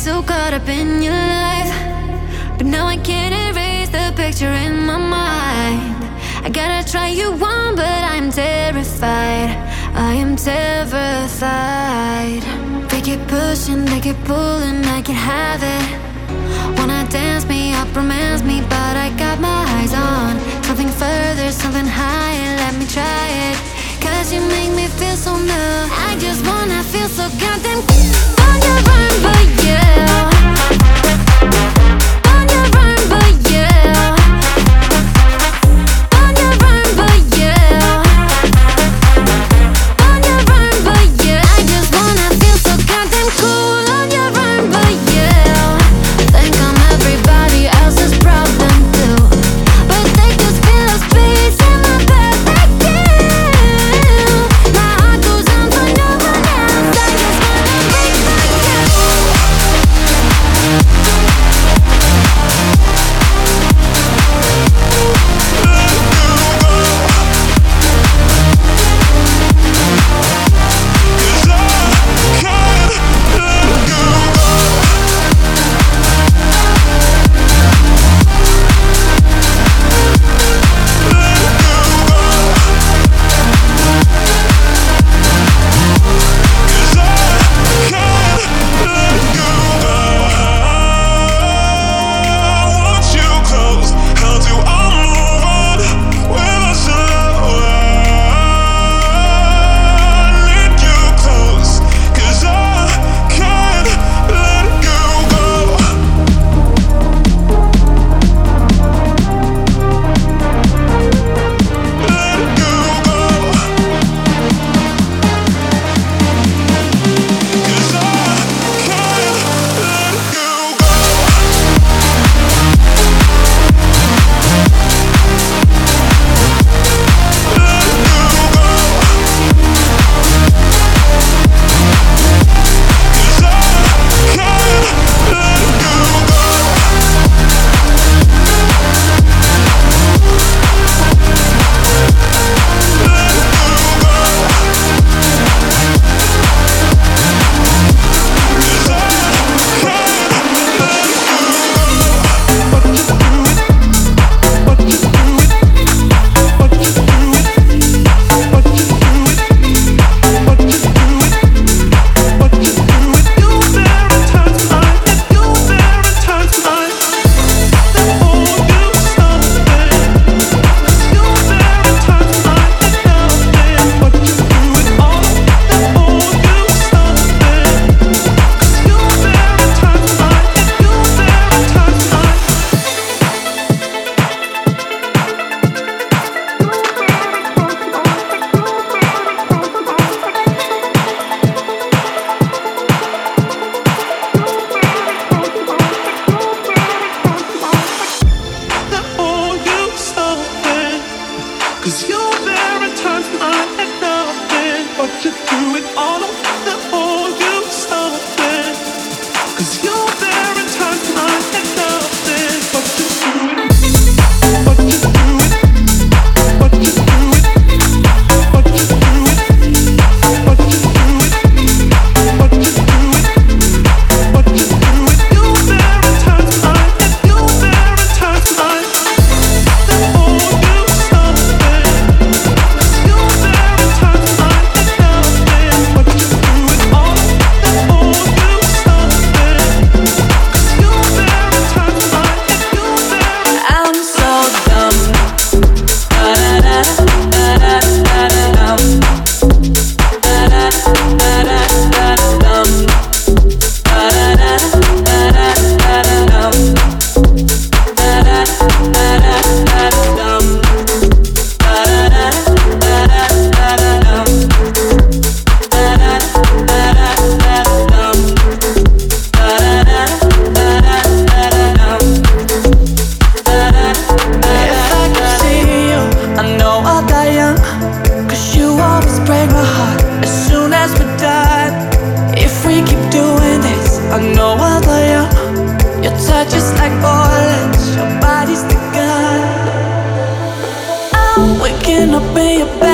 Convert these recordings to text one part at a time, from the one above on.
so caught up in your life. But now I can't erase the picture in my mind. I gotta try you on, but I'm terrified. I am terrified. They keep pushing, they keep pulling, I can have it. Wanna dance me up, romance me, but I got my eyes on something further, something higher. Let me try it. Cause you make me feel so new. I just wanna feel so goddamn cool. can I pay you back?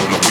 down.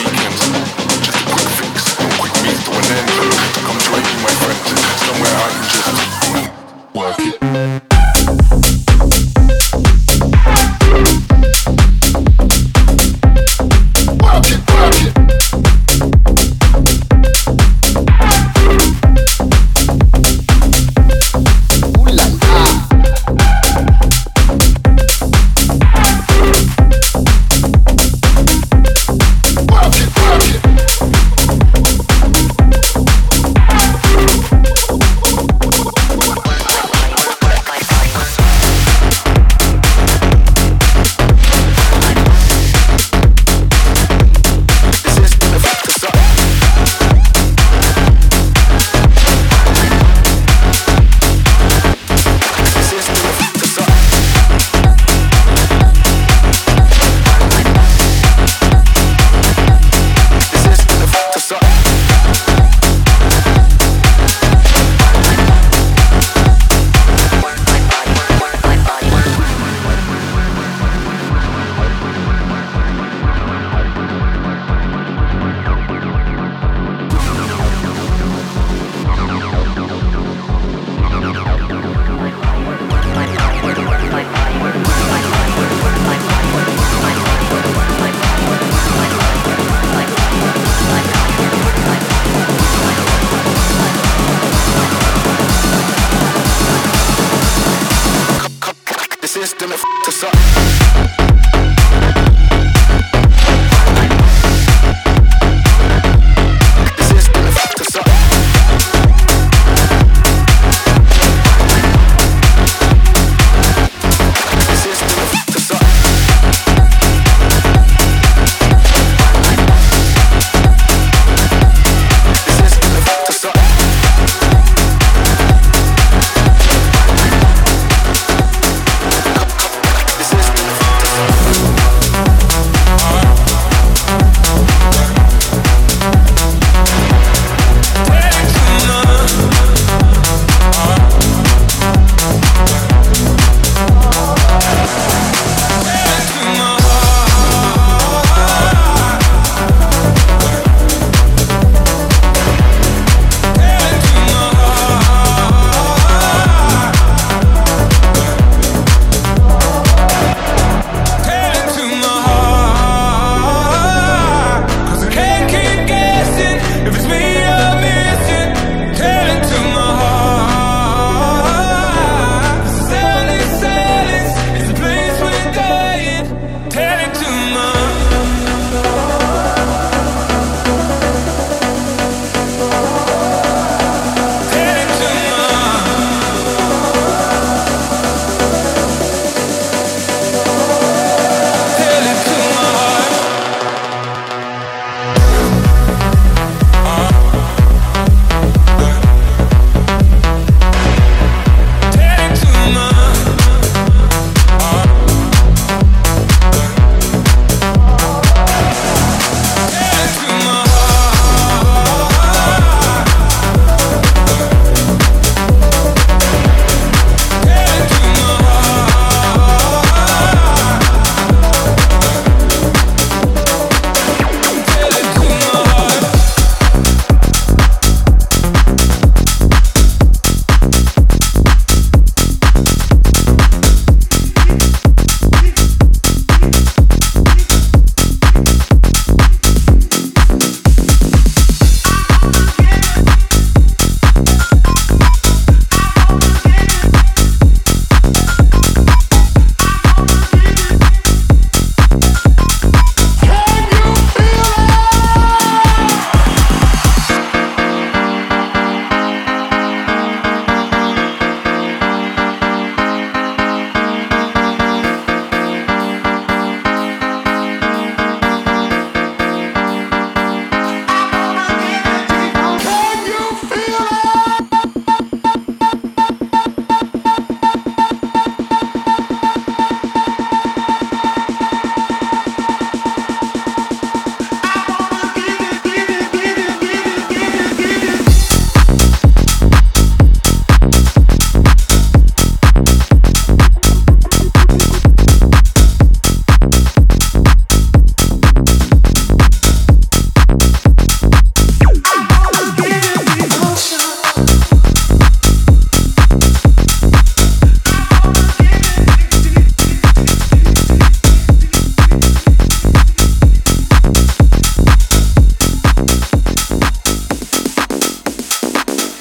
mama.